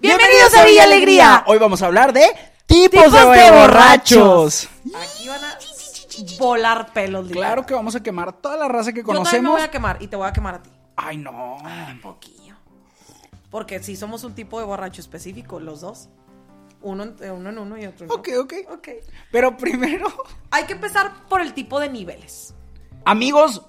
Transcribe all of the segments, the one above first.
Bienvenidos a Villa Alegría. Hoy vamos a hablar de tipos, Tipos de, de borrachos. Aquí van a volar pelos. literal. Claro que vamos a quemar toda la raza que Yo también me conocemos. voy a quemar y te voy a quemar a ti. Ay, no. Un poquillo. Porque si somos un tipo de borracho específico, los dos. Uno en uno, en uno y otro en Ok, otro. ok. Ok. Pero primero, Hay que empezar por el tipo de niveles. amigos,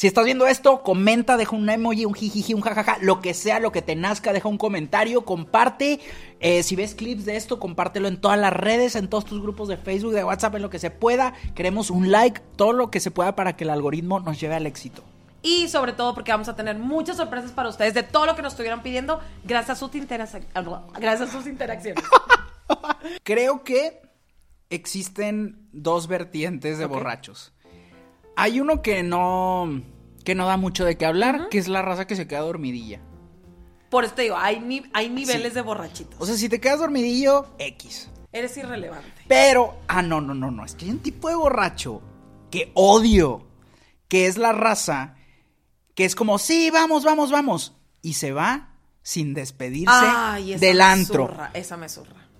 si estás viendo esto, comenta, deja un emoji, un jijiji, un jajaja, lo que sea, lo que te nazca, deja un comentario, comparte. Eh, si ves clips de esto, compártelo en todas las redes, en todos tus grupos de Facebook, de WhatsApp, en lo que se pueda. Queremos un like, todo lo que se pueda para que el algoritmo nos lleve al éxito. Y sobre todo porque vamos a tener muchas sorpresas para ustedes de todo lo que nos estuvieran pidiendo gracias a sus, gracias a sus interacciones. Creo que existen dos vertientes de borrachos. Hay uno que no que no da mucho de qué hablar, que es la raza que se queda dormidilla. Por eso te digo, hay, ni- hay niveles Sí. de borrachitos. O sea, si te quedas dormidillo, X. Eres irrelevante. Pero, ah, no, no, no, no, es que hay un tipo de borracho que odio, que es la raza que es como, sí, vamos, vamos, vamos, y se va sin despedirse Ay, esa del me antro. esa me.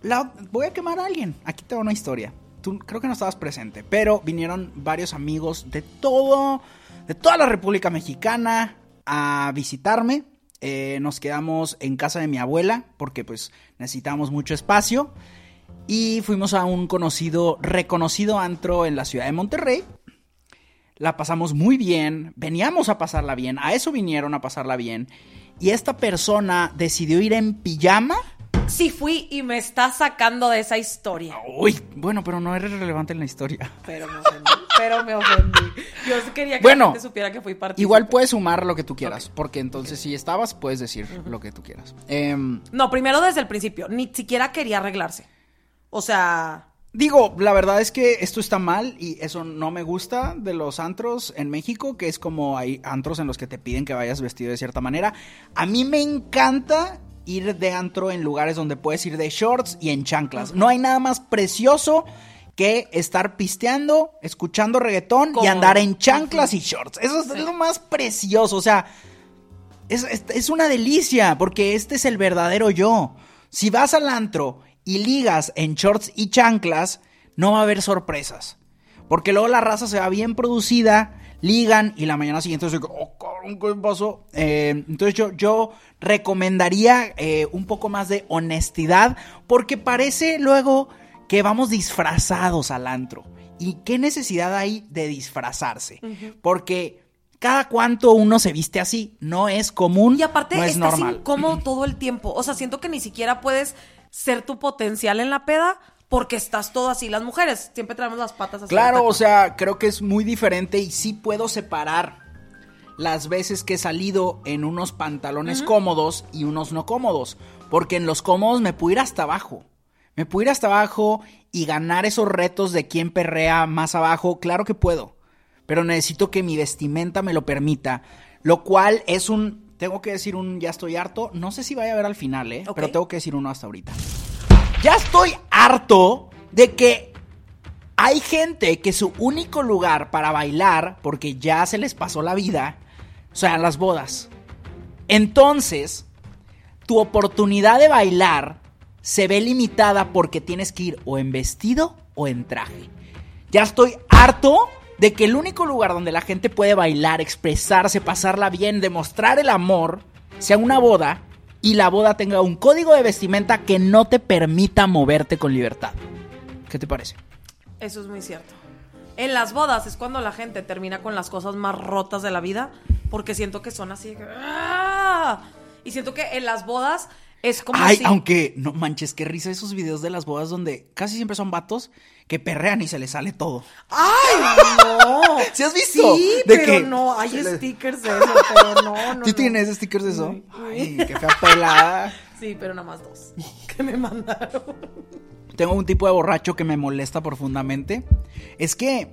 La- voy a quemar a alguien. Aquí te va una historia. Tú creo que no estabas presente, pero vinieron varios amigos de todo, de toda la República Mexicana a visitarme. Eh, nos quedamos en casa de mi abuela porque pues necesitábamos mucho espacio y fuimos a un conocido, reconocido antro en la ciudad de Monterrey. La pasamos muy bien, veníamos a pasarla bien, a eso vinieron a pasarla bien. Y esta persona decidió ir en pijama Sí fui y me está sacando de esa historia. Uy, bueno, pero no eres relevante en la historia. Pero me ofendí. pero me ofendí. Yo quería que Bueno, la gente supiera que fui parte. Igual puedes sumar lo que tú quieras, porque entonces si estabas, puedes decir lo que tú quieras. Em, No, primero desde el principio. Ni siquiera quería arreglarse. O sea. digo, la verdad es que esto está mal y eso no me gusta de los antros en México, que es como hay antros en los que te piden que vayas vestido de cierta manera. A mí me encanta ir de antro en lugares donde puedes ir de shorts y en chanclas. No hay nada más precioso que estar pisteando, escuchando reggaetón y andar en chanclas y shorts. Eso es lo más precioso, o sea, es, es- es una delicia porque este es el verdadero yo. Si vas al antro y ligas en shorts y chanclas, no va a haber sorpresas. Porque luego la raza se va bien producida, ligan y la mañana siguiente se oh, cabrón, ¿qué pasó? Eh, entonces yo, yo recomendaría eh, un poco más de honestidad porque parece luego que vamos disfrazados al antro. ¿Y qué necesidad hay de disfrazarse? Porque cada cuanto uno se viste así, no es común, Y aparte no es estás normal. incómodo todo el tiempo. O sea, siento que ni siquiera puedes ser tu potencial en la peda porque estás todo así. Las mujeres siempre traemos las patas así. Claro, o sea, creo que es muy diferente y sí puedo separar las veces que he salido en unos pantalones cómodos y unos no cómodos. Porque en los cómodos me puedo ir hasta abajo. Me puedo ir hasta abajo y ganar esos retos de quién perrea más abajo. Claro que puedo. Pero necesito que mi vestimenta me lo permita. Lo cual es un. Tengo que decir un ya estoy harto. No sé si vaya a ver al final, ¿eh? Pero tengo que decir uno hasta ahorita. Ya estoy harto de que hay gente que su único lugar para bailar, porque ya se les pasó la vida, o sea, las bodas. Entonces, tu oportunidad de bailar se ve limitada porque tienes que ir o en vestido o en traje. Ya estoy harto de que el único lugar donde la gente puede bailar, expresarse, pasarla bien, demostrar el amor, sea una boda y la boda tenga un código de vestimenta que no te permita moverte con libertad. ¿Qué te parece? Eso es muy cierto. En las bodas es cuando la gente termina con las cosas más rotas de la vida porque siento que son así. ¡ah! Y siento que en las bodas Es como Ay, si... aunque, no manches, qué risa esos videos de las bodas donde casi siempre son vatos que perrean y se les sale todo. ¡Ay, no! ¿Sí has visto? Sí, De pero que no, hay se stickers de eso, pero no, no. ¿Tú no. tienes stickers de eso? Sí. Ay, qué fea pelada. Sí, pero nada más dos que me mandaron. Tengo un tipo de borracho que me molesta profundamente. Es que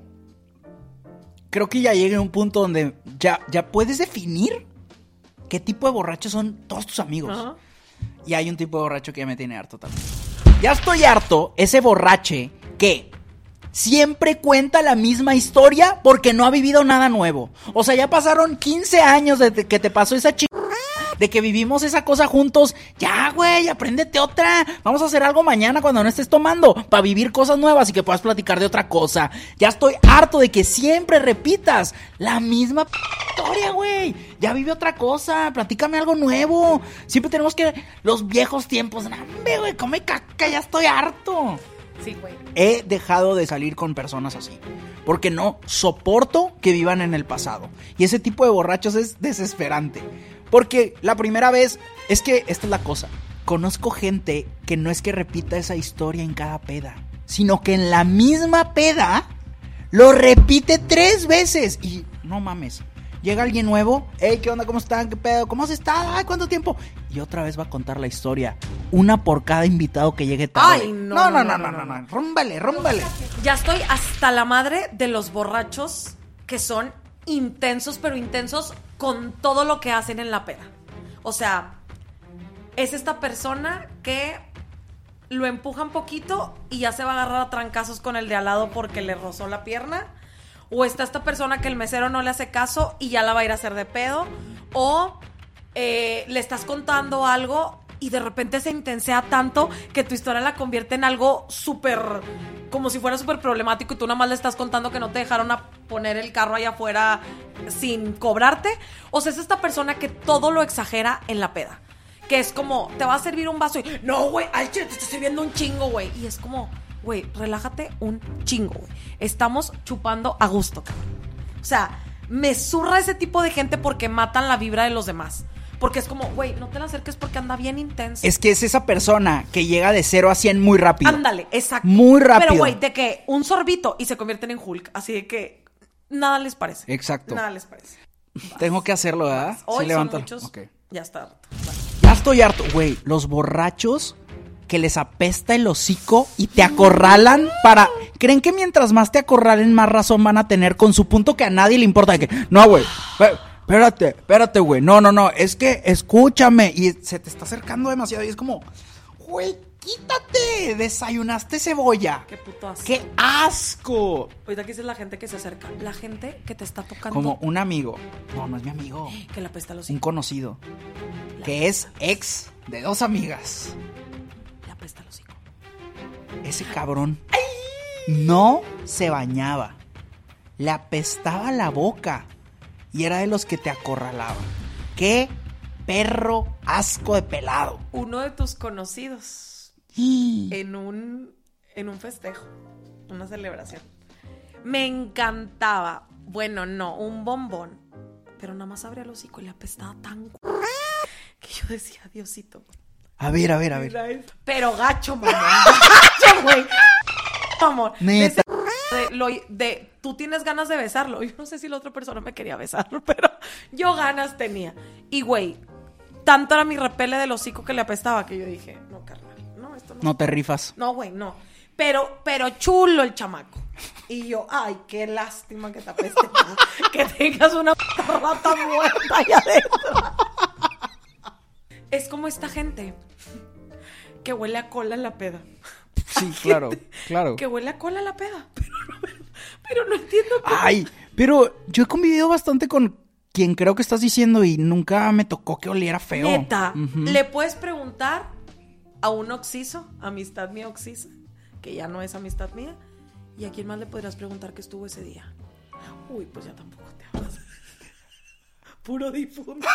creo que ya llegué a un punto donde ya, ya puedes definir qué tipo de borrachos son todos tus amigos. Ajá. Y hay un tipo de borracho que ya me tiene harto también. Ya estoy harto, ese borrache que siempre cuenta la misma historia porque no ha vivido nada nuevo. O sea, ya pasaron 15 años desde que te pasó esa chica. De que vivimos esa cosa juntos. Ya, güey, apréndete otra. Vamos a hacer algo mañana cuando no estés tomando. Para vivir cosas nuevas y que puedas platicar de otra cosa. Ya estoy harto de que siempre repitas la misma p- historia, güey. Ya vive otra cosa. Platícame algo nuevo. Siempre tenemos que. Los viejos tiempos. Nambe, güey, come caca. Ya estoy harto Sí, güey. he dejado de salir con personas así. Porque no soporto que vivan en el pasado. Y ese tipo de borrachos es desesperante. Porque la primera vez, es que esta es la cosa. Conozco gente que no es que repita esa historia en cada peda, sino que en la misma peda lo repite tres veces. Y no mames, llega alguien nuevo, hey, ¿qué onda? ¿Cómo están? ¿Qué pedo? ¿Cómo has estado? Ay, ¿cuánto tiempo? Y otra vez va a contar la historia. Una por cada invitado que llegue tarde. Ay, no. No, no, no, no, no, no, no. Rúmbale, rúmbale. Ya estoy hasta la madre de los borrachos que son intensos, pero intensos con todo lo que hacen en la peda. O sea, es esta persona que lo empuja un poquito y ya se va a agarrar a trancazos con el de al lado porque le rozó la pierna. O está esta persona que el mesero no le hace caso y ya la va a ir a hacer de pedo. O eh, le estás contando algo y de repente se intensea tanto que tu historia la convierte en algo súper, como si fuera súper problemático y tú nada más le estás contando que no te dejaron a poner el carro allá afuera sin cobrarte. O sea, es esta persona que todo lo exagera en la peda. Que es como, te va a servir un vaso y, no, güey, chile te estoy sirviendo un chingo, güey. Y es como, güey, relájate un chingo, güey. Estamos chupando a gusto, cabrón. O sea, me zurra ese tipo de gente porque matan la vibra de los demás. Porque es como, güey, no te la acerques porque anda bien intenso. Es que es esa persona que llega de 0 a 100 muy rápido. Ándale, exacto. Muy rápido. Pero, güey, de que un sorbito y se convierten en Hulk. Así de que nada les parece. Exacto. Nada les parece. Tengo que hacerlo, ¿verdad? Hoy son levántalo. muchos. Ok. Ya está. Ya estoy harto, güey. Los borrachos que les apesta el hocico y te acorralan para. ¿Creen que mientras más te acorralen, más razón van a tener con su punto que a nadie le importa? De que, no, güey. Espé- Espérate, espérate, güey. No, no, no. Es que escúchame. Y se te está acercando demasiado. Y es como, güey, quítate. Desayunaste cebolla. Qué puto asco. ¡Qué asco! Ahorita aquí es la gente que se acerca. La gente que te está tocando. Como un amigo. No, no es mi amigo. Que la pesta los Un conocido. Que es ex de dos amigas. La pesta los hocico. Ese cabrón no se bañaba. Le apestaba la boca. Y era de los que te acorralaba. ¡Qué perro asco de pelado! Uno de tus conocidos en un, en un festejo, una celebración. Me encantaba. Bueno, no, un bombón. Pero nada más abría el hocico y le apestaba tan que yo decía, Diosito. A ver, a ver, a ver. Pero gacho, mamón. Gacho, güey. Amor. Neta. De, lo- de- tú tienes ganas de besarlo. Yo no sé si la otra persona me quería besar, pero yo ganas tenía. Y, güey, tanto era mi repele del hocico que le apestaba que yo dije, no, carnal, no, esto no. No te rifas. No, güey, no. Pero, pero chulo el chamaco. Y yo, ay, qué lástima que te apeste. que tengas una rata muerta ahí adentro. es como esta gente que huele a cola en la peda. Sí, claro, claro. Que huele a cola la peda. Pero no, pero no entiendo qué. Ay, pero yo he convivido bastante con quien creo que estás diciendo y nunca me tocó que oliera feo. Neta, le puedes preguntar a un oxiso, amistad mía oxisa, que ya no es amistad mía, y a quién más le podrías preguntar que estuvo ese día. Uy, pues ya tampoco te hablas. Puro difunto.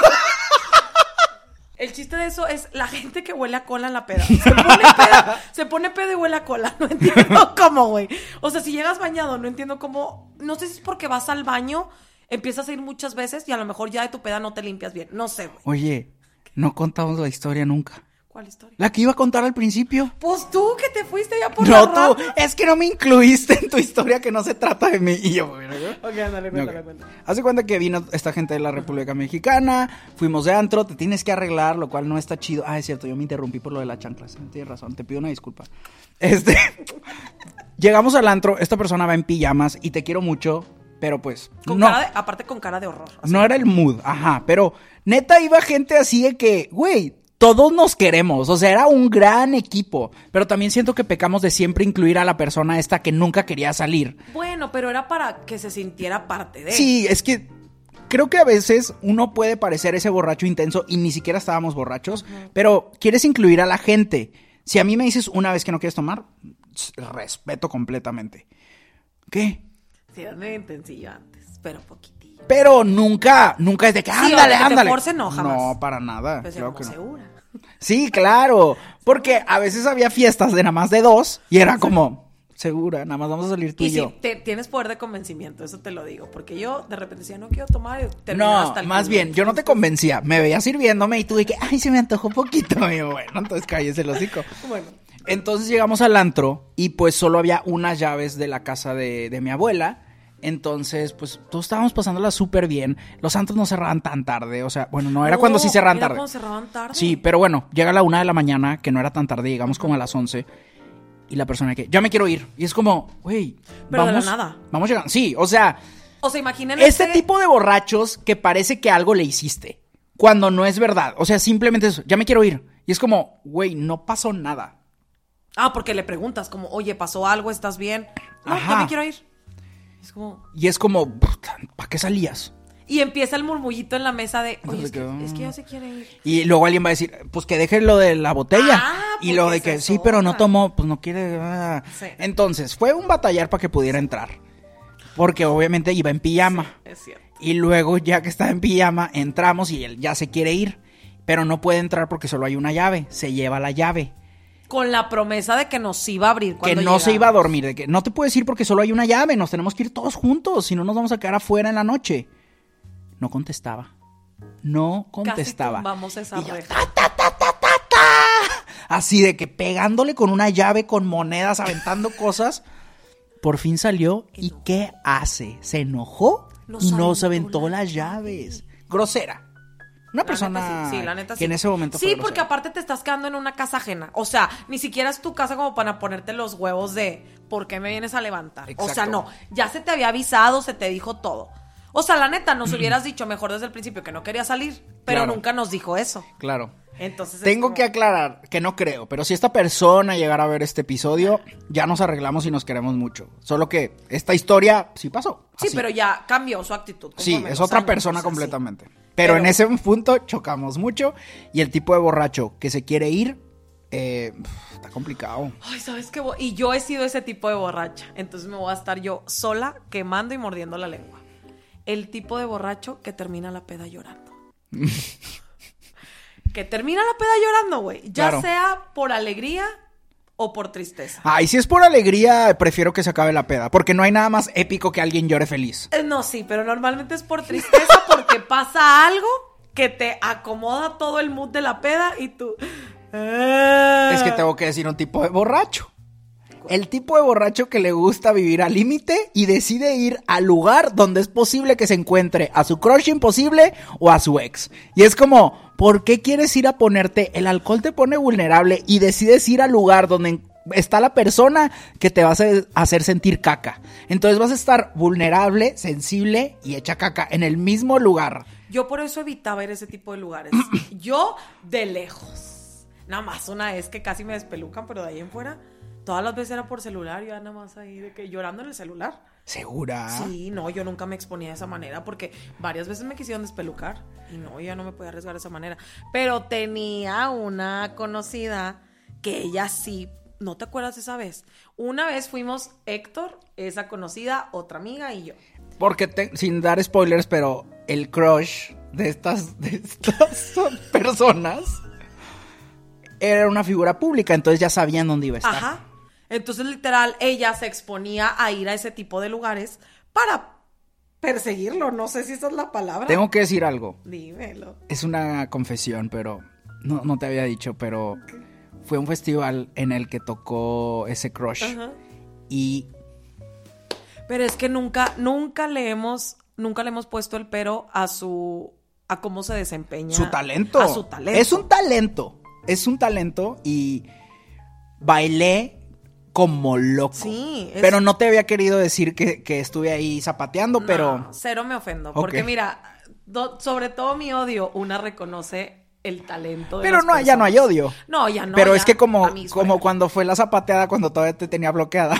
El chiste de eso es la gente que huele a cola en la peda. Se pone peda, se pone pedo y huele a cola. No entiendo cómo, güey. O sea, si llegas bañado, no entiendo cómo. No sé si es porque vas al baño, empiezas a ir muchas veces y a lo mejor ya de tu peda no te limpias bien. No sé, güey. Oye, no contamos la historia nunca. ¿Cuál historia? La que iba a contar al principio. Pues tú que te fuiste ya por la No, tú, es que no me incluiste en tu historia que no se trata de mí. Y yo, bueno, yo- Ok, ándale, cuéntale, Ok. cuéntale. Hace cuenta que vino esta gente de la República Mexicana, fuimos de antro, te tienes que arreglar, lo cual no está chido. Ah, es cierto, yo me interrumpí por lo de las chanclas. Tienes razón, te pido una disculpa. Este, llegamos al antro, esta persona va en pijamas y te quiero mucho, pero pues Con no, cara de- aparte con cara de horror. así. no era el mood, ajá, pero neta iba gente así de que, güey, todos nos queremos, o sea, era un gran equipo, pero también siento que pecamos de siempre incluir a la persona esta que nunca quería salir. Bueno, pero era para que se sintiera parte de. Sí, es que creo que a veces uno puede parecer ese borracho intenso y ni siquiera estábamos borrachos, pero quieres incluir a la gente. Si a mí me dices una vez que no quieres tomar, respeto completamente. ¿Qué? Sí, era medio intensillo antes, pero poquitillo. Pero nunca, nunca es de que Sí, ándale, de que te ándale. forcen, no, jamás. No, para nada. Pues claro como que no. segura. Sí, claro. Porque a veces había fiestas de nada más de dos y era como, segura, nada más vamos a salir tú y, Y yo. sí, te- tienes poder de convencimiento, eso te lo digo. Porque yo de repente decía, no quiero tomar. Y No, hasta el más culo. bien, yo no te convencía. Me veía sirviéndome y tú de que, ay, se me antojó poquito. Y yo, bueno, entonces cállese el hocico. Bueno, Entonces llegamos al antro y pues solo había unas llaves de la casa de, de mi abuela. Entonces, pues todos estábamos pasándola súper bien. Los antros no cerraban tan tarde. O sea, bueno, no, era cuando sí cerraban era tarde. cuando cerraban tarde. Sí, pero bueno, llega la una de la mañana, que no era tan tarde, llegamos como a las 11. Y la persona que, ya me quiero ir. Y es como, güey, Pero de la vamos. nada. Vamos llegando. Sí, o sea, O sea, imaginen este ese- tipo de borrachos que parece que algo le hiciste. Cuando no es verdad. O sea, simplemente eso, ya me quiero ir. Y es como, güey, no pasó nada. Ah, porque le preguntas como, oye, ¿pasó algo? ¿Estás bien? No, Ajá. ya me quiero ir. Es como... Y es como, ¿para qué salías? Y empieza el murmullito en la mesa de, oye, No es que, es que ya se quiere ir. Y luego alguien va a decir, pues que deje lo de la botella. Ah, y luego de que, sí, pero no tomó, pues no quiere. ah. Sí. Entonces, fue un batallar para que pudiera entrar. Porque obviamente iba en pijama. Es cierto. Y luego, ya que está en pijama, entramos y él ya se quiere ir. Pero no puede entrar porque solo hay una llave. Se lleva la llave. Con la promesa de que nos iba a abrir Que no se iba a dormir. De que no te puedes ir porque solo hay una llave. Nos tenemos que ir todos juntos. Si no, nos vamos a quedar afuera en la noche. No contestaba. No contestaba. Tumbamos esa Y yo, reja. Así de que pegándole con una llave, con monedas, aventando cosas. Por fin salió. ¿Y qué hace? ¿Se enojó? Nos y nos aventó las llaves. Grosera. Una La persona neta sí, sí, la neta que en ese momento Sí, porque aparte te estás quedando en una casa ajena. O sea, ni siquiera es tu casa como para ponerte los huevos de ¿por qué me vienes a levantar? O sea, Exacto. no, ya se te había avisado, se te dijo todo. O sea, la neta, nos hubieras dicho mejor desde el principio que no quería salir, pero Claro. nunca nos dijo eso. Claro. Entonces es Tengo como- que aclarar que no creo, pero si esta persona llegara a ver este episodio, ya nos arreglamos y nos queremos mucho. Solo que esta historia sí pasó. Sí, así. pero ya cambió su actitud. Sí, es otra años, persona completamente. Pero, Pero- en ese punto chocamos mucho y el tipo de borracho que se quiere ir eh, está complicado. Ay, ¿sabes qué? Y yo he sido ese tipo de borracha. Entonces me voy a estar yo sola quemando y mordiendo la lengua. El tipo de borracho que termina la peda llorando. que termina la peda llorando, güey. Ya Claro. sea por alegría o por tristeza. Ay, si es por alegría, prefiero que se acabe la peda, porque no hay nada más épico que alguien llore feliz. Eh, No, sí, pero normalmente es por tristeza porque pasa algo que te acomoda todo el mood de la peda y tú... "Ah". Es que tengo que decir un tipo de borracho. El tipo de borracho que le gusta vivir al límite y decide ir al lugar donde es posible que se encuentre a su crush imposible o a su ex. Y es como, ¿por qué quieres ir a ponerte? El alcohol te pone vulnerable y decides ir al lugar donde está la persona que te va a hacer- sentir caca. Entonces vas a estar vulnerable, sensible y hecha caca en el mismo lugar. Yo por eso evitaba ir a ese tipo de lugares. Yo de lejos. Nada más una vez que casi me despelucan, pero de ahí en fuera, todas las veces era por celular, yo nada más ahí de que llorando en el celular. ¿Segura? Sí, no, yo nunca me exponía de esa manera porque varias veces me quisieron despelucar y no, yo ya no me podía arriesgar de esa manera. Pero tenía una conocida que ella sí, ¿no te acuerdas de esa vez? Una vez fuimos Héctor, esa conocida, otra amiga y yo. Porque te- sin dar spoilers, pero el crush de estas, de estas personas era una figura pública, entonces ya sabían dónde iba a estar. Ajá. Entonces, literal, ella se exponía a ir a ese tipo de lugares para perseguirlo. No sé si esa es la palabra. Tengo que decir algo. Dímelo. Es una confesión, pero no, no te había dicho, pero fue un festival en el que tocó ese crush. Y Pero es que nunca, nunca le hemos, nunca le hemos puesto el pero a su, a cómo se desempeña. su talento. A su talento. Es un talento. Es un talento y bailé como loco. Sí, es- Pero no te había querido decir que, que estuve ahí zapateando, No, pero... Cero me ofendo. Porque mira, do- sobre todo mi odio, una reconoce el talento de Pero no, ya no hay odio. No, ya no. pero ya, es que como, como cuando fue la zapateada cuando todavía te tenía bloqueada.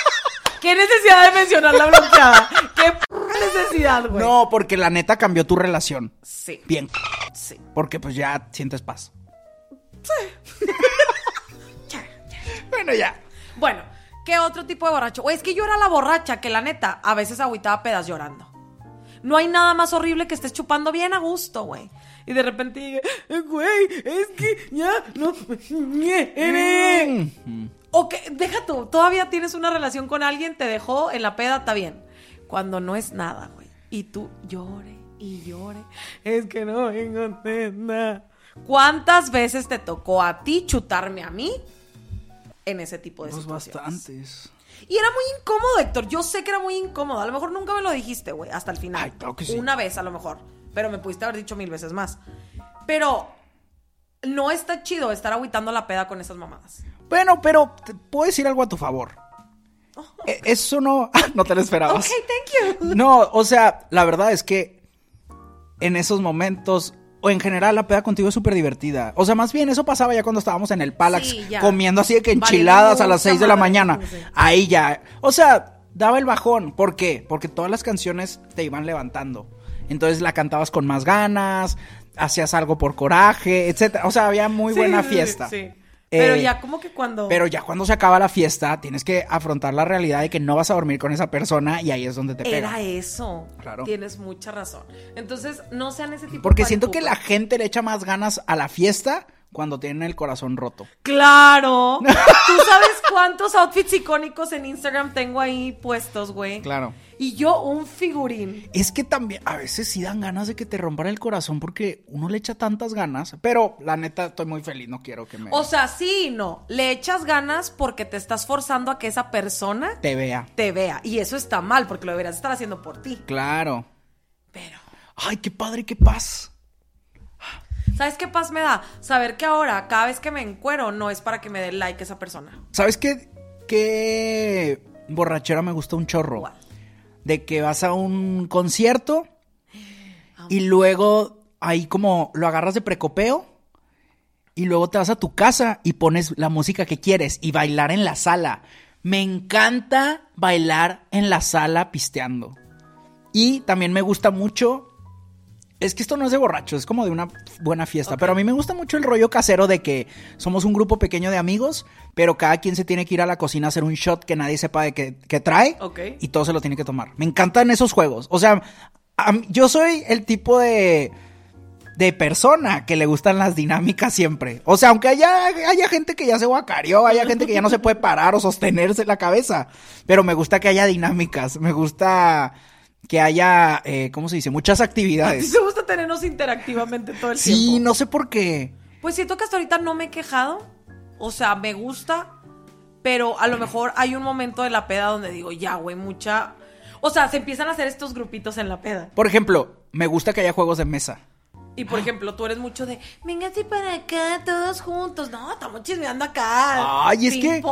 ¿Qué necesidad de mencionar la bloqueada? ¿Qué necesidad, güey? no, porque la neta cambió tu relación. Sí, Bien. sí. Porque pues ya sientes paz. bueno, ya. Bueno, ¿qué otro tipo de borracho? Güey, es que yo era la borracha que la neta a veces agüitaba pedas llorando. No hay nada más horrible que estés chupando bien a gusto, güey. Y de repente diga, "Eh, güey, es que ya no me quiere". Mm. O que, deja tú, todavía tienes una relación con alguien, te dejó en la peda, está bien. Cuando no es nada, güey. Y tú llore y llore. Es que no me contenta. ¿Cuántas veces te tocó a ti chutarme a mí en ese tipo de situaciones? bastantes. Y era muy incómodo, Héctor. Yo sé que era muy incómodo. A lo mejor nunca me lo dijiste, güey, hasta el final. Ay, claro que sí. Una vez, a lo mejor. Pero me pudiste haber dicho mil veces más. Pero no está chido estar agüitando la peda con esas mamadas. Bueno, pero te puedo decir algo a tu favor. E- Eso no... no te lo esperabas. Ok, thank you. No, o sea, la verdad es que en esos momentos, o en general, la peda contigo es súper divertida. O sea, más bien eso pasaba ya cuando estábamos en el Palax Sí, comiendo así de que enchiladas a las mucha 6 de la mañana. Ahí ya. O sea, daba el bajón. ¿Por qué? Porque todas las canciones te iban levantando. Entonces la cantabas con más ganas, hacías algo por coraje, etcétera. O sea, había muy buena sí, fiesta. Sí. Pero Eh, ya como que cuando... Pero ya cuando se acaba la fiesta, tienes que afrontar la realidad de que no vas a dormir con esa persona y ahí es donde te pega. Era eso. Claro. Tienes mucha razón. Entonces, no sean ese tipo Porque de siento que la gente le echa más ganas a la fiesta cuando tienen el corazón roto. ¡Claro! ¿Tú sabes cuántos outfits icónicos en Instagram tengo ahí puestos, güey? Claro. Y yo un figurín. Es que también a veces sí dan ganas de que te rompan el corazón porque uno le echa tantas ganas. Pero la neta estoy muy feliz, no quiero que me O sea, sí y no. Le echas ganas porque te estás forzando a que esa persona te vea. te vea. Y eso está mal porque lo deberías estar haciendo por ti. Claro. Pero, Ay, qué padre, qué paz. ¿Sabes qué paz me da? Saber que ahora, cada vez que me encuero, no es para que me dé like esa persona. ¿Sabes qué? Qué borrachera me gusta un chorro. De que vas a un concierto y luego ahí como lo agarras de precopeo y luego te vas a tu casa y pones la música que quieres y bailar en la sala. Me encanta bailar en la sala pisteando. Y también me gusta mucho. Es que esto no es de borracho, es como de una buena fiesta. Pero a mí me gusta mucho el rollo casero de que somos un grupo pequeño de amigos, pero cada quien se tiene que ir a la cocina a hacer un shot que nadie sepa de qué qué trae. Ok. Y todo se lo tiene que tomar. Me encantan esos juegos. O sea, mí- yo soy el tipo de de persona que le gustan las dinámicas siempre. O sea, aunque haya, haya gente que ya se guacareó, haya gente que ya no se puede parar o sostenerse la cabeza. Pero me gusta que haya dinámicas. Me gusta que haya, eh, ¿cómo se dice? Muchas A ti actividades. te gusta tenernos interactivamente todo el Sí, tiempo. no sé por qué. Pues siento que hasta ahorita no me he quejado. O sea, me gusta. Pero a lo mejor hay un momento de la peda donde digo, ya, güey, mucha. O sea, se empiezan a hacer estos grupitos en la peda. Por ejemplo, me gusta que haya juegos de mesa. Y por ejemplo, tú eres mucho de, véngase para acá, todos juntos. No, estamos chismeando acá. Ay, es que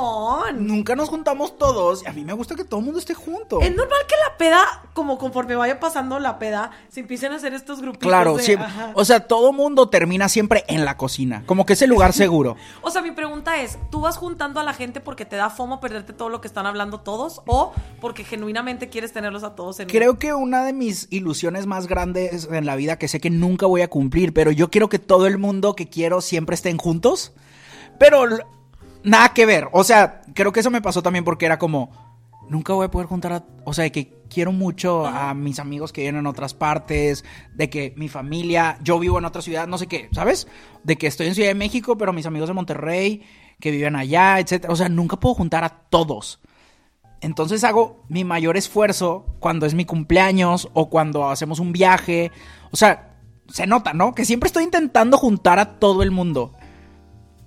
nunca nos juntamos todos. Y a mí me gusta que todo el mundo esté junto. Es normal que la peda, como conforme vaya pasando la peda, se empiecen a hacer estos grupitos. Claro, de, siempre. ajá. O sea, todo mundo termina siempre en la cocina. Como que es el lugar seguro. O sea, mi pregunta es, ¿tú vas juntando a la gente porque te da fomo perderte todo lo que están hablando todos o porque genuinamente quieres tenerlos a todos en Creo que una de mis ilusiones más grandes en la vida que sé que nunca voy a cumplir, pero yo quiero que todo el mundo que quiero siempre estén juntos. Pero nada que ver. O sea, creo que eso me pasó también porque era como, nunca voy a poder juntar a... O sea, de que quiero mucho a mis amigos que viven en otras partes, de que mi familia, yo vivo en otra ciudad, no sé qué, ¿sabes? De que estoy en Ciudad de México, pero mis amigos de Monterrey, que viven allá, etcétera. O sea, nunca puedo juntar a todos. Entonces hago mi mayor esfuerzo cuando es mi cumpleaños o cuando hacemos un viaje. O sea, se nota, ¿no? Que siempre estoy intentando juntar a todo el mundo.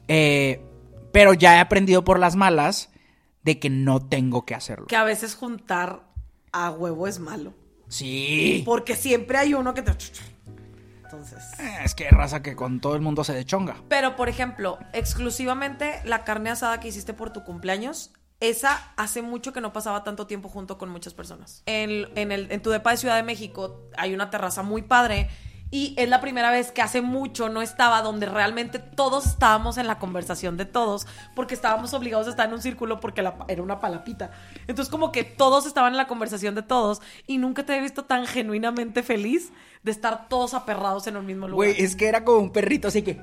Eh, pero ya he aprendido por las malas de que no tengo que hacerlo. Que a veces juntar a huevo es malo. Sí. Porque siempre hay uno que te... Entonces... Eh, Es que raza que con todo el mundo se dechonga. Pero, por ejemplo, exclusivamente la carne asada que hiciste por tu cumpleaños, esa hace mucho que no pasaba tanto tiempo junto con muchas personas. En, en el, en tu depa de Ciudad de México hay una terraza muy padre y es la primera vez que hace mucho no estaba donde realmente todos estábamos en la conversación de todos porque estábamos obligados a estar en un círculo porque la- era una palapita. Entonces como que todos estaban en la conversación de todos y nunca te he visto tan genuinamente feliz de estar todos aperrados en un mismo lugar. Güey, es que era como un perrito, así que.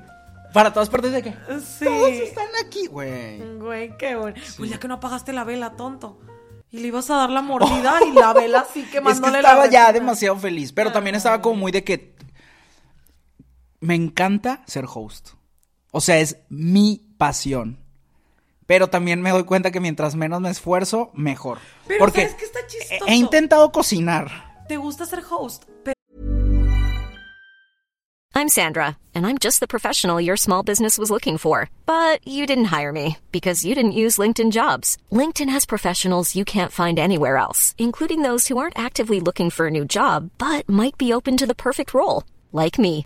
Para todas partes de que. Sí. Todos están aquí, güey. Güey, qué bueno. Pues ya que no apagaste la vela, tonto. Y le ibas a dar la mordida y la vela así Es que quemándole estaba la ya demasiado feliz. Pero también estaba como muy de que. Me encanta ser host. O sea, es mi pasión. Pero también me doy cuenta que mientras menos me esfuerzo, mejor. Pero Porque ¿sabes qué está he- chistoso? he intentado cocinar. Te gusta ser host, pero I'm Sandra, and I'm just the professional your small business was looking for. But you didn't hire me because you didn't use LinkedIn jobs. LinkedIn has professionals you can't find anywhere else, including those who aren't actively looking for a new job but might be open to the perfect role, like me.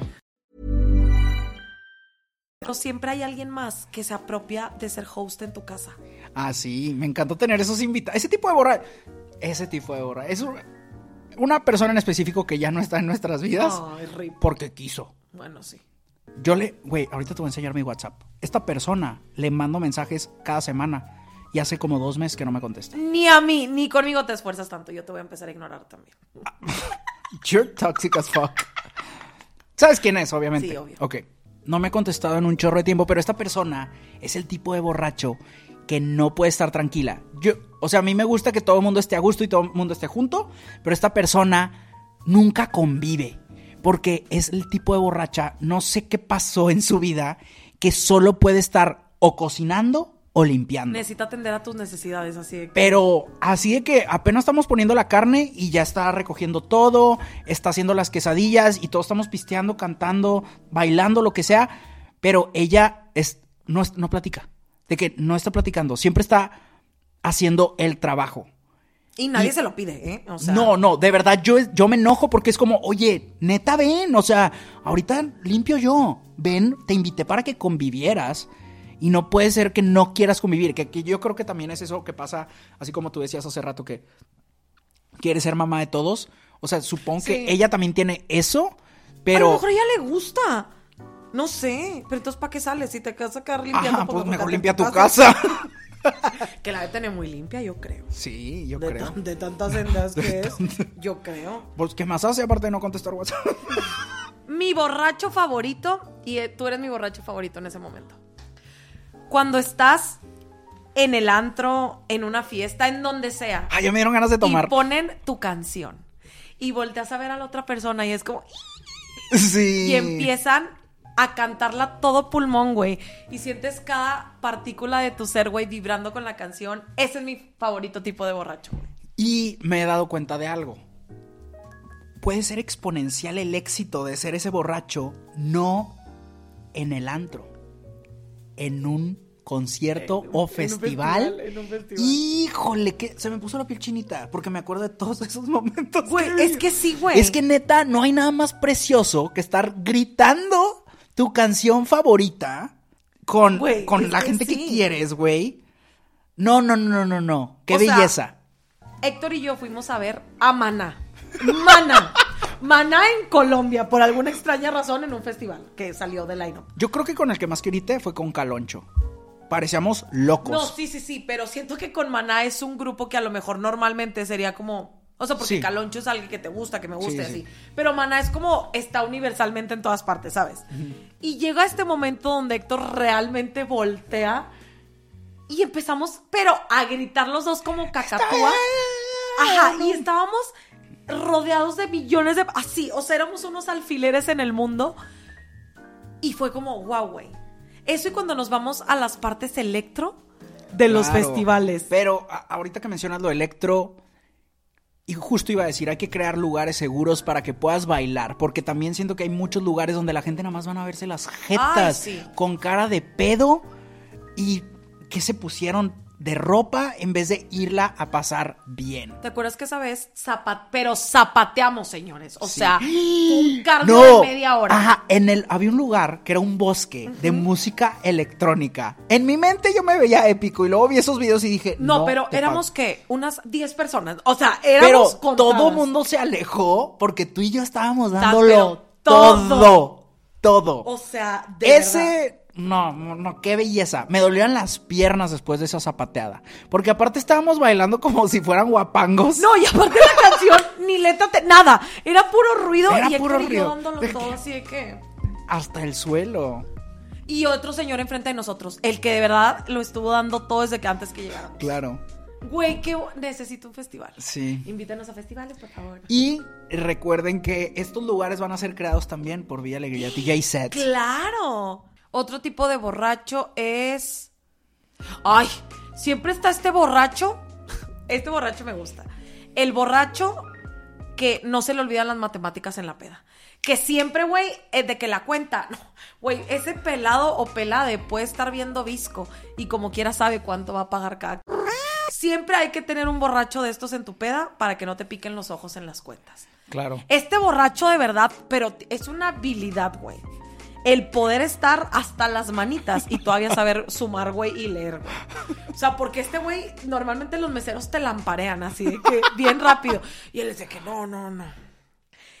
pero siempre hay alguien más que se apropia de ser host en tu casa. Ah, sí, me encantó tener esos invitados. Ese tipo de borra. Ese tipo de borra. Es un- una persona en específico que ya no está en nuestras vidas rip. porque quiso. Bueno, sí. Yo le, güey, ahorita te voy a enseñar mi WhatsApp. Esta persona le mando mensajes cada semana y hace como dos meses que no me contesta. Ni a mí, ni conmigo te esfuerzas tanto. Yo te voy a empezar a ignorar también. You're toxic as fuck. ¿Sabes quién es, obviamente? Sí, obvio. Ok. No me ha contestado en un chorro de tiempo, pero esta persona es el tipo de borracho que no puede estar tranquila. Yo, o sea, a mí me gusta que todo el mundo esté a gusto y todo el mundo esté junto, pero esta persona nunca convive. Porque es el tipo de borracha, no sé qué pasó en su vida, que solo puede estar o cocinando o limpiando. Necesita atender a tus necesidades así de que- Pero así de que apenas estamos poniendo la carne y ya está recogiendo todo, está haciendo las quesadillas y todos estamos pisteando, cantando, bailando, lo que sea. Pero ella es, no, no platica. De que no está platicando, siempre está haciendo el trabajo. Y nadie y- se lo pide, ¿eh? O sea, no, no, de verdad yo, yo me enojo porque es como, oye, neta, ven, o sea, ahorita limpio yo, ven, te invité para que convivieras y no puede ser que no quieras convivir, que, que yo creo que también es eso que pasa, así como tú decías hace rato que quieres ser mamá de todos, o sea, supongo Sí. que ella también tiene eso, A lo pero... mejor a ella le gusta. No sé. Pero entonces, ¿para qué sales? Si te vas a quedar limpiando. Ajá, pues mejor limpia tu casa. Que la de tener muy limpia, yo creo. Sí, yo de, creo. de tantas sendas que es, yo creo. Pues, ¿qué más hace aparte de no contestar WhatsApp? Mi borracho favorito, y eh, tú eres mi borracho favorito en ese momento. Cuando estás en el antro, en una fiesta, en donde sea, Ay, ya me dieron ganas de tomar. y ponen tu canción, y volteas a ver a la otra persona y es como... Sí. Y empiezan a cantarla todo pulmón, güey. Y sientes cada partícula de tu ser, güey, vibrando con la canción. Ese es mi favorito tipo de borracho. güey. Y me he dado cuenta de algo. Puede ser exponencial el éxito de ser ese borracho, no en el antro, en un concierto o festival. festival, en un festival. Híjole, que se me puso la piel chinita porque me acuerdo de todos esos momentos. Güey, que es que sí, güey. Es que neta, no hay nada más precioso que estar gritando tu canción favorita con, Güey, con la gente que sí. quieres, güey. No, no, no, no, no. Qué O sea, belleza. Héctor y yo fuimos a ver a Mana. Mana. Maná en Colombia, por alguna extraña razón, en un festival que salió de line Yo creo que con el que más grité fue con Caloncho. Parecíamos locos. No, sí, sí, sí, pero siento que con Maná es un grupo que a lo mejor normalmente sería como. O sea, porque Sí. Caloncho es alguien que te gusta, que me guste, Sí, sí. así. Pero Maná es como. Está universalmente en todas partes, ¿sabes? Y llega este momento donde Héctor realmente voltea. Y empezamos, pero a gritar los dos como cacatúa. Ajá, y estábamos rodeados de millones de... Así, o sea, éramos unos alfileres en el mundo. Y fue como, wow, güey. Eso y cuando nos vamos a las partes electro de los festivales. Pero ahorita que mencionas lo electro, y justo iba a decir, hay que crear lugares seguros para que puedas bailar, porque también siento que hay muchos lugares donde la gente nada más van a verse las jetas Ay, sí. con cara de pedo y que se pusieron de ropa en vez de irla a pasar bien. ¿Te acuerdas que esa vez zapat pero zapateamos, señores? O Sí. sea, un cardio de media hora. Ajá, en el había un lugar que era un bosque de música electrónica. En mi mente yo me veía épico y luego vi esos videos y dije, No, no, pero éramos pases". que unas 10 personas. O sea, Pero éramos todo contadas. mundo se alejó porque tú y yo estábamos dándolo pero todo, todo. todo. O sea, de. Ese no, no, qué belleza. Me dolían las piernas después de esa zapateada, porque aparte estábamos bailando como si fueran guapangos. No, y aparte la canción, ni letra, nada. Era puro ruido Era y puro ruido. dándolo todo así de que... hasta el suelo. Y otro señor enfrente de nosotros, el que de verdad lo estuvo dando todo desde que antes que llegáramos. Claro. Güey, que necesito un festival. Sí. Invítenos a festivales, por favor. Y recuerden que estos lugares van a ser creados también por Villa Alegría DJ Sets. ¡Claro! Otro tipo de borracho es... Ay, siempre está este borracho. Este borracho me gusta. El borracho que no se le olvidan las matemáticas en la peda. Que siempre, güey, eh, de que la cuenta. No, güey, ese pelado o pelade puede estar viendo visco y como quiera sabe cuánto va a pagar cada. Siempre hay que tener un borracho de estos en tu peda para que no te piquen los ojos en las cuentas. Claro. Este borracho de verdad, pero es una habilidad, güey. El poder estar hasta las manitas y todavía saber sumar, güey, y leer, güey. O sea, porque este güey, normalmente los meseros te lamparean así de que bien rápido. Y él de que no, no, no.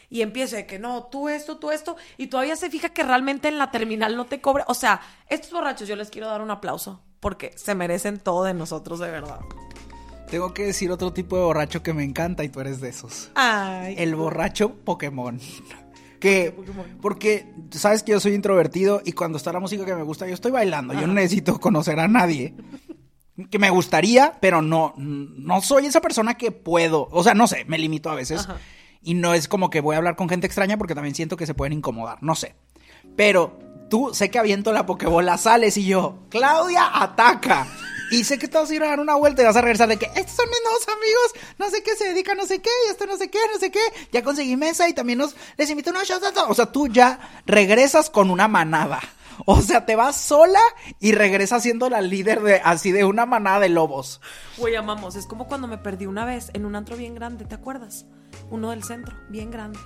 Y empieza de que no, tú esto, tú esto. Y todavía se fija que realmente en la terminal no te cobra. O sea, estos borrachos yo les quiero dar un aplauso porque se merecen todo de nosotros, de verdad. Tengo que decir otro tipo de borracho que me encanta y tú eres de esos. Ay. El borracho Pokémon. Que, porque sabes que yo soy introvertido y cuando está la música que me gusta, yo estoy bailando. Yo no necesito conocer a nadie. Que me gustaría, pero no, no soy esa persona que puedo. O sea, no sé, me limito a veces. Ajá. Y no es como que voy a hablar con gente extraña porque también siento que se pueden incomodar. No sé. Pero tú sé que aviento la pokebola, sales y yo, Claudia, ataca. Y sé que te vas a ir a dar una vuelta y vas a regresar de que estos son mis nuevos amigos, no sé qué se dedican, no sé qué, y esto no sé qué, no sé qué. Ya conseguí mesa y también nos, les invito unos a todos. O sea, tú ya regresas con una manada. O sea, te vas sola y regresas siendo la líder de así de una manada de lobos. Güey, amamos. Es como cuando me perdí una vez en un antro bien grande, ¿te acuerdas? Uno del centro, bien grande.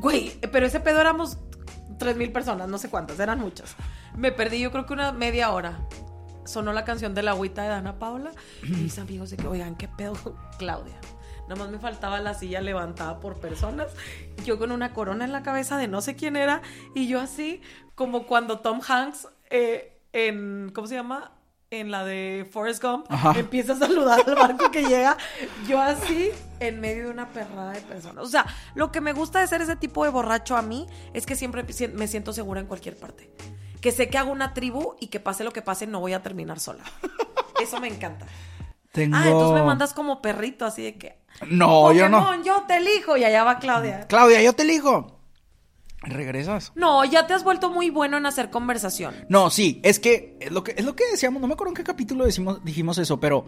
Güey, pero ese pedo éramos tres mil personas, no sé cuántas, eran muchas. Me perdí yo creo que una media hora. Sonó la canción de la agüita de Dana Paula y mis amigos de que, oigan, ¿qué pedo, Claudia? Nada más me faltaba la silla levantada por personas. Yo con una corona en la cabeza de no sé quién era. Y yo así, como cuando Tom Hanks eh, en. ¿Cómo se llama? En la de Forrest Gump, Ajá. empieza a saludar al barco que llega. Yo así, en medio de una perrada de personas. O sea, lo que me gusta de ser ese tipo de borracho a mí es que siempre si- me siento segura en cualquier parte. Que sé que hago una tribu y que pase lo que pase, no voy a terminar sola. Eso me encanta. Tengo... Ah, entonces me mandas como perrito, así de que. No, yo no. Yo te elijo. Y allá va Claudia. Claudia, yo te elijo. ¿Regresas? No, ya te has vuelto muy bueno en hacer conversación. No, sí, es que es lo que es lo que decíamos, no me acuerdo en qué capítulo decimos, dijimos eso, pero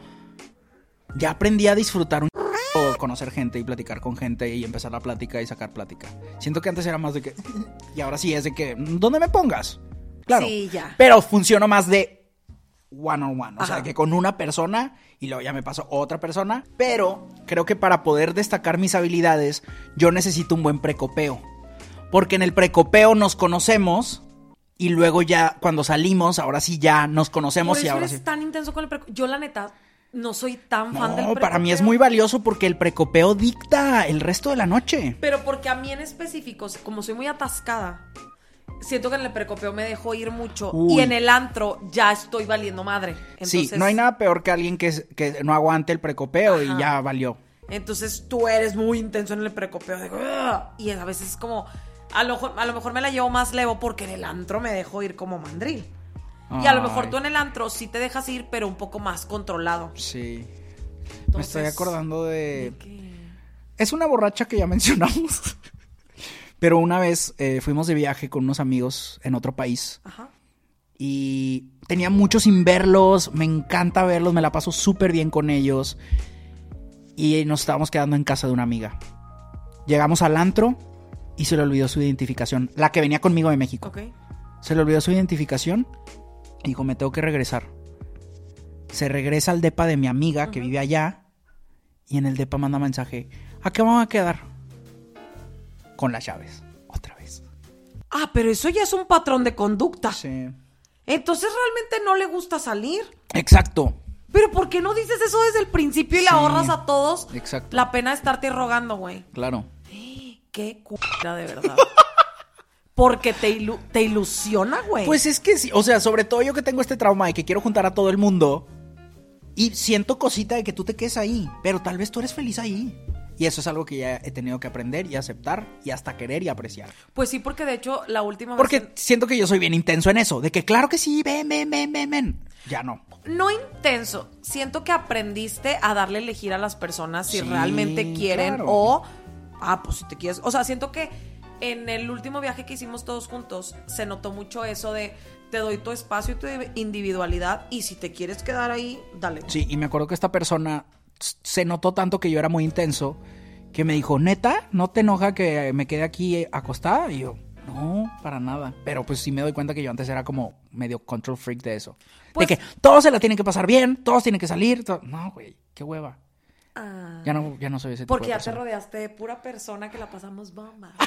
ya aprendí a disfrutar un conocer gente y platicar con gente y empezar la plática y sacar plática. Siento que antes era más de que y ahora sí es de que ¿dónde me pongas? Claro. Sí, ya. Pero funcionó más de one on one, o sea, que con una persona y luego ya me pasó otra persona, pero creo que para poder destacar mis habilidades yo necesito un buen precopeo. Porque en el precopeo nos conocemos y luego ya cuando salimos, ahora sí ya nos Por conocemos y eso ahora eres sí. tan intenso con el preco- Yo, la neta, no soy tan fan del No, para mí es precopeo. muy valioso porque el precopeo dicta el resto de la noche. Pero porque a mí en específico, como soy muy atascada, siento que en el precopeo me dejo ir mucho Uy. y en el antro ya estoy valiendo madre. sí, no hay nada peor que alguien que, no aguante el precopeo y ya valió. Entonces tú eres muy intenso en el precopeo de, y a veces es como a lo, mejor- a lo mejor me la llevo más levo porque en el antro me dejo ir como mandril. Y a lo mejor tú en el antro sí te dejas ir, pero un poco más controlado. Sí. Me estoy acordando de... que- Es una borracha que ya mencionamos. Pero una vez eh, fuimos de viaje con unos amigos en otro país Ajá. y tenía mucho sin verlos, me encanta verlos, me la paso súper bien con ellos y nos estábamos quedando en casa de una amiga. Llegamos al antro y se le olvidó su identificación, la que venía conmigo de México. Se le olvidó su identificación y dijo, me tengo que regresar. Se regresa al depa de mi amiga que vive allá y en el depa manda mensaje, ¿a qué vamos a quedar? Con las llaves, otra vez. Ah, pero eso ya es un patrón de conducta. Sí. Entonces realmente no le gusta salir. Exacto. Pero ¿por qué no dices eso desde el principio y le Sí. ahorras a todos Exacto. la pena de estarte rogando, güey? Claro. Qué cura de verdad. Porque te, ilu- te ilusiona, güey. Pues es que sí, o sea, sobre todo yo que tengo este trauma y que quiero juntar a todo el mundo y siento cosita de que tú te quedes ahí, pero tal vez tú eres feliz ahí. Y eso es algo que ya he tenido que aprender y aceptar y hasta querer y apreciar. Pues sí, porque de hecho la última Porque vez... siento que yo soy bien intenso en eso, de que claro que sí, ven, ven, ven, ven, ven. Ya no. No intenso. Siento que aprendiste a darle elegir a las personas si Sí, realmente quieren claro. o... Ah, pues si te quieres... O sea, siento que en el último viaje que hicimos todos juntos se notó mucho eso de te doy tu espacio y tu individualidad y si te quieres quedar ahí, dale. Sí, y me acuerdo que esta persona se notó tanto que yo era muy intenso que me dijo, neta, ¿no te enoja que me quede aquí acostada? Y yo, no, para nada. Pero pues sí me doy cuenta que yo antes era como medio control freak de eso. Pues- de que todos se la tienen que pasar bien, todos tienen que salir. No, güey, qué hueva. Ah. Ya no, ya no soy ese tipo Porque de ya te rodeaste de pura persona que la pasamos bomba.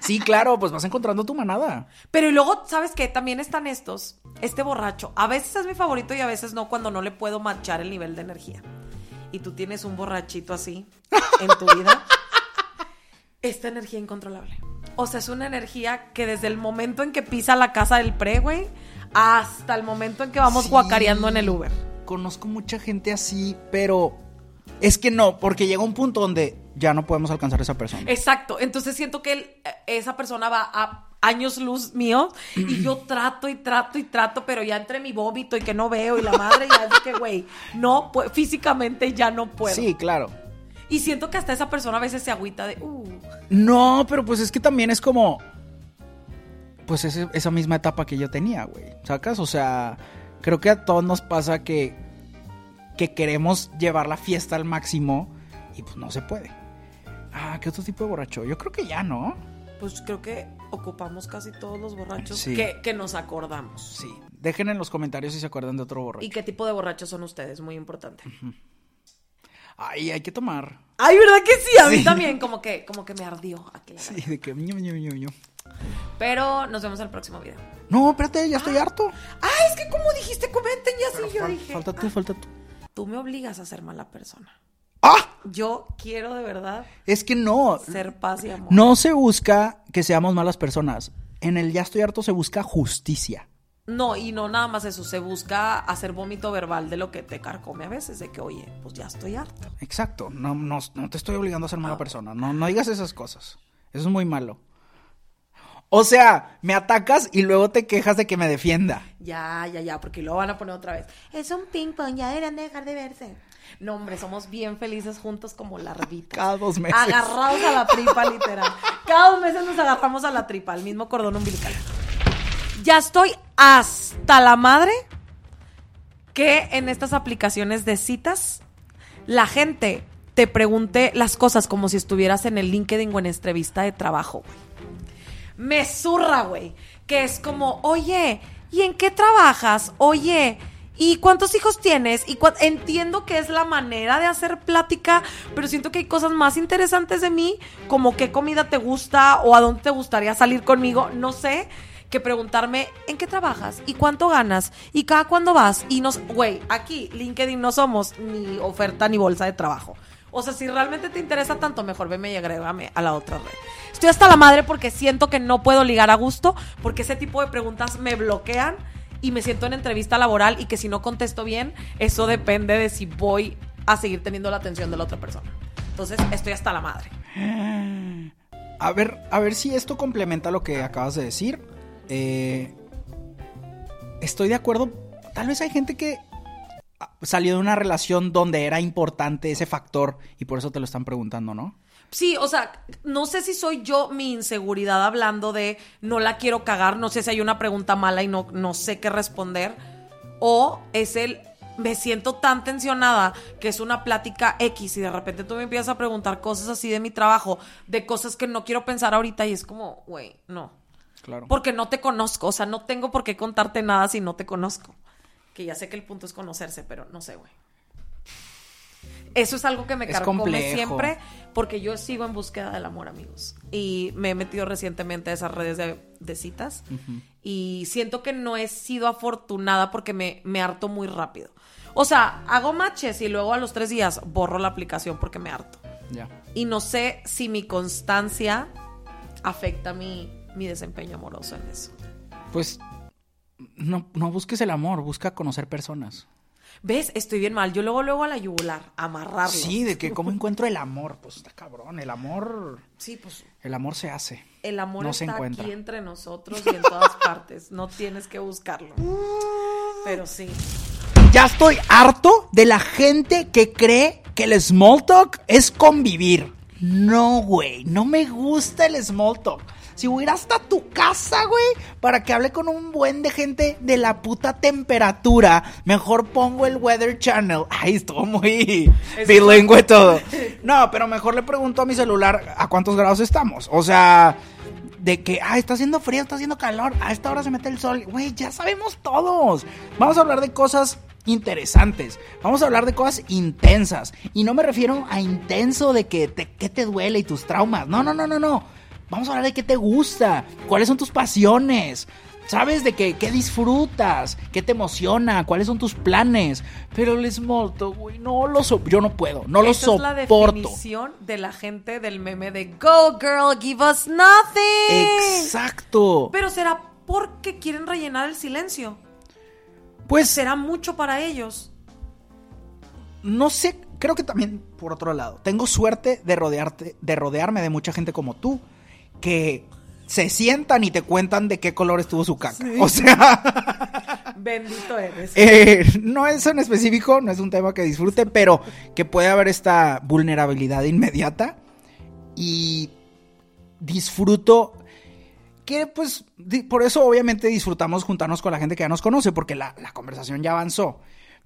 Sí, claro, pues vas encontrando tu manada. Pero y luego, ¿sabes qué? También están estos. Este borracho. A veces es mi favorito y a veces no cuando no le puedo marchar el nivel de energía. Y tú tienes un borrachito así en tu vida. Esta energía incontrolable. O sea, es una energía que desde el momento en que pisa la casa del pre, güey, hasta el momento en que vamos Sí. guacareando en el Uber. Conozco mucha gente así, pero es que no, porque llega un punto donde ya no podemos alcanzar a esa persona. Exacto. Entonces siento que él- esa persona va a años luz mío y yo trato y trato y trato, pero ya entre mi vómito y que no veo y la madre ya es que, güey, no, pu- físicamente ya no puedo. Sí, claro. Y siento que hasta esa persona a veces se agüita de, uh, No, pero pues es que también es como. Pues ese- esa misma etapa que yo tenía, güey. ¿Sacas? O sea, creo que a todos nos pasa que. que queremos llevar la fiesta al máximo y pues no se puede. Ah, ¿qué otro tipo de borracho? Yo creo que ya, ¿no? pues creo que ocupamos casi todos los borrachos Sí. que, que nos acordamos. Sí. Dejen en los comentarios si se acuerdan de otro borracho. ¿Y qué tipo de borrachos son ustedes? Muy importante. Ay, hay que tomar. Ay, ¿verdad que sí? A mí Sí. también como que, como que me ardió aquí la Sí, de que. ñu, ñu, ñu. Pero nos vemos en el próximo video. No, espérate, ya estoy harto. Ah, es que como dijiste, comenten y así yo dije. Falta tú, falta tú. Tú me obligas a ser mala persona. ¡Ah! Yo quiero de verdad Es que no. ser paz y amor. No se busca que seamos malas personas. En el ya estoy harto se busca justicia. No, y no nada más eso. Se busca hacer vómito verbal de lo que te carcome a veces. De que, oye, pues ya estoy harto. Exacto. No, no, no te estoy obligando a ser mala persona. No, no digas esas cosas. Eso es muy malo. O sea, me atacas y luego te quejas de que me defienda. Ya, ya, ya, porque luego van a poner otra vez. Es un ping pong, ya deberían de dejar de verse. No, hombre, somos bien felices juntos como larvitas. Cada dos meses. Agarrados a la tripa, literal. Cada dos meses nos agarramos a la tripa, al mismo cordón umbilical. Ya estoy hasta la madre que en estas aplicaciones de citas la gente te pregunte las cosas como si estuvieras en el LinkedIn o en entrevista de trabajo, güey me zurra, güey. Que es como, oye, ¿y en qué trabajas? Oye, ¿y cuántos hijos tienes? Y entiendo que es la manera de hacer plática, pero siento que hay cosas más interesantes de mí, como qué comida te gusta o a dónde te gustaría salir conmigo, no sé, que preguntarme en qué trabajas y cuánto ganas y cada cuándo vas. Y nos, güey, aquí LinkedIn no somos ni oferta ni bolsa de trabajo. O sea, si realmente te interesa tanto, mejor veme y agrégame a la otra red. Estoy hasta la madre porque siento que no puedo ligar a gusto, porque ese tipo de preguntas me bloquean y me siento en entrevista laboral y que si no contesto bien, eso depende de si voy a seguir teniendo la atención de la otra persona. Entonces, estoy hasta la madre. A ver, a ver si esto complementa lo que acabas de decir. Eh, estoy de acuerdo. Tal vez hay gente que salió de una relación donde era importante ese factor y por eso te lo están preguntando, ¿no? Sí, o sea, no sé si soy yo mi inseguridad hablando de no la quiero cagar, no sé si hay una pregunta mala y no, no sé qué responder, o es el me siento tan tensionada que es una plática X y de repente tú me empiezas a preguntar cosas así de mi trabajo, de cosas que no quiero pensar ahorita y es como, güey, no. Claro. Porque no te conozco, o sea, no tengo por qué contarte nada si no te conozco. Que ya sé que el punto es conocerse, pero no sé, güey. Eso es algo que me carcome siempre porque yo sigo en búsqueda del amor, amigos. Y me he metido recientemente a esas redes de, de citas y siento que no he sido afortunada porque me, me harto muy rápido. O sea, hago matches y luego a los tres días borro la aplicación porque me harto. Y no sé si mi constancia afecta mi, mi desempeño amoroso en eso. Pues no, no busques el amor, busca conocer personas. ¿Ves? Estoy bien mal. Yo luego, luego a la yugular, amarrarlo. Sí, de que cómo encuentro el amor. Pues está cabrón, el amor, Sí, pues el amor se hace. el amor No se está encuentra. aquí entre nosotros y en todas partes. No tienes que buscarlo. Pero sí. Ya estoy harto de la gente que cree que el small talk es convivir. No, güey, no me gusta el small talk. Si voy a ir hasta tu casa, güey, para que hable con un buen de gente de la puta temperatura, mejor pongo el Weather Channel. Ay, estuvo muy bilingüe todo. No, pero mejor le pregunto a mi celular a cuántos grados estamos. O sea, de que, ah, está haciendo frío, está haciendo calor, a esta hora se mete el sol. Güey, ya sabemos todos. Vamos a hablar de cosas interesantes. Vamos a hablar de cosas intensas. Y no me refiero a intenso de que te, qué te duele y tus traumas. No, no, no, no, no. Vamos a hablar de qué te gusta, cuáles son tus pasiones. ¿Sabes de qué, qué disfrutas? ¿Qué te emociona? ¿Cuáles son tus planes? Pero el talk, güey, no lo so yo no puedo, no lo Esa es la soporto. definición de la gente del meme de Go girl, give us nothing. Exacto. Pero será porque quieren rellenar el silencio. Pues Será mucho para ellos. no sé, creo que también por otro lado, tengo suerte de rodearte, de rodearme de mucha gente como tú que se sientan y te cuentan de qué color estuvo su caca. O sea, Bendito eres. eh, no es en específico, no es un tema que disfrute, pero que puede haber esta vulnerabilidad inmediata y disfruto que pues por eso obviamente disfrutamos juntarnos con la gente que ya nos conoce porque la, la conversación ya avanzó.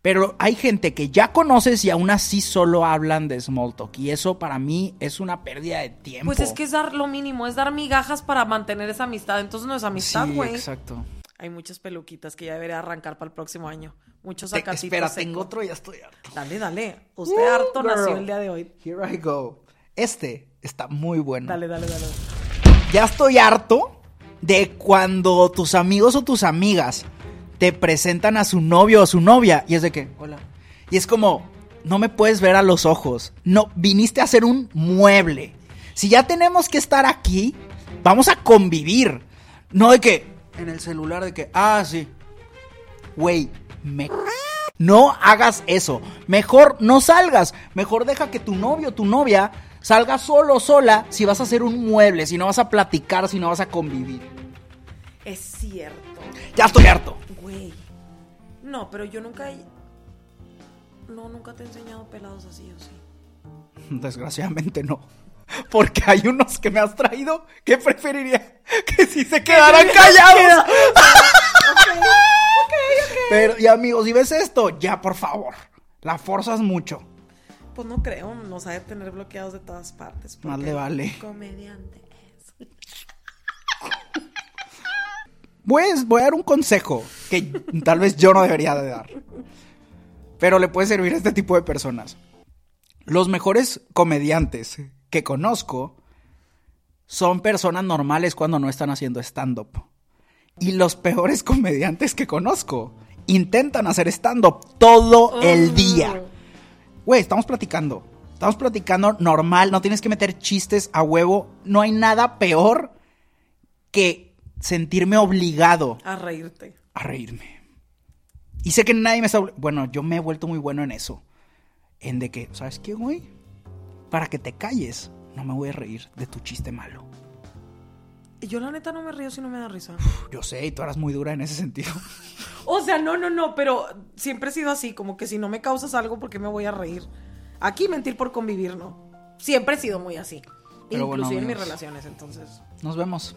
Pero hay gente que ya conoces y aún así solo hablan de small talk y eso para mí es una pérdida de tiempo. Pues es que es dar lo mínimo, es dar migajas para mantener esa amistad. Entonces no es amistad, Sí, güey. exacto. Hay muchas peluquitas que ya debería arrancar para el próximo año. Muchos Te- acatitos espera, secos. tengo otro y ya estoy harto. Dale, dale. Usted harto Girl. nació el día de hoy. Here I go. Este está muy bueno. Dale, dale, dale. Ya estoy harto de cuando tus amigos o tus amigas te presentan a su novio o su novia y es de que, hola. Y es como, no me puedes ver a los ojos. No, viniste a hacer un mueble. Si ya tenemos que estar aquí, vamos a convivir. No de que, en el celular de que, ah, sí. Güey, me... No hagas eso. Mejor no salgas. Mejor deja que tu novio o tu novia salga solo o sola si vas a hacer un mueble, si no vas a platicar, si no vas a convivir. Es cierto. Ya estoy harto. No, pero yo nunca. he- No, nunca te he enseñado pelados así, ¿o sí? Desgraciadamente no. Porque hay unos que me has traído que preferiría que si se quedaran callados. Pero, y amigos, si ves esto, ya por favor. La forzas mucho. Pues no creo, nos ha de tener bloqueados de todas partes. Más le vale. Comediante es. Voy a, voy a dar un consejo que tal vez yo no debería de dar. Pero le puede servir a este tipo de personas. Los mejores comediantes que conozco son personas normales cuando no están haciendo stand-up. Y los peores comediantes que conozco intentan hacer stand-up todo el día. Güey, estamos platicando. Estamos platicando normal, no tienes que meter chistes a huevo. No hay nada peor que sentirme obligado A reírte. a reírme. Y sé que nadie me está... Bueno, yo me he vuelto muy bueno en eso. En de que, ¿sabes qué, güey? Para que te calles, no me voy a reír de tu chiste malo. Y yo la neta no me río si no me da risa. Yo sé, y tú eras muy dura en ese sentido. O sea, no, no, no, pero siempre he sido así, como que si no me causas algo, ¿por qué me voy a reír? Aquí mentir por convivir, no. Siempre he sido muy así. Pero bueno, Inclusive en mis relaciones, entonces. Nos vemos.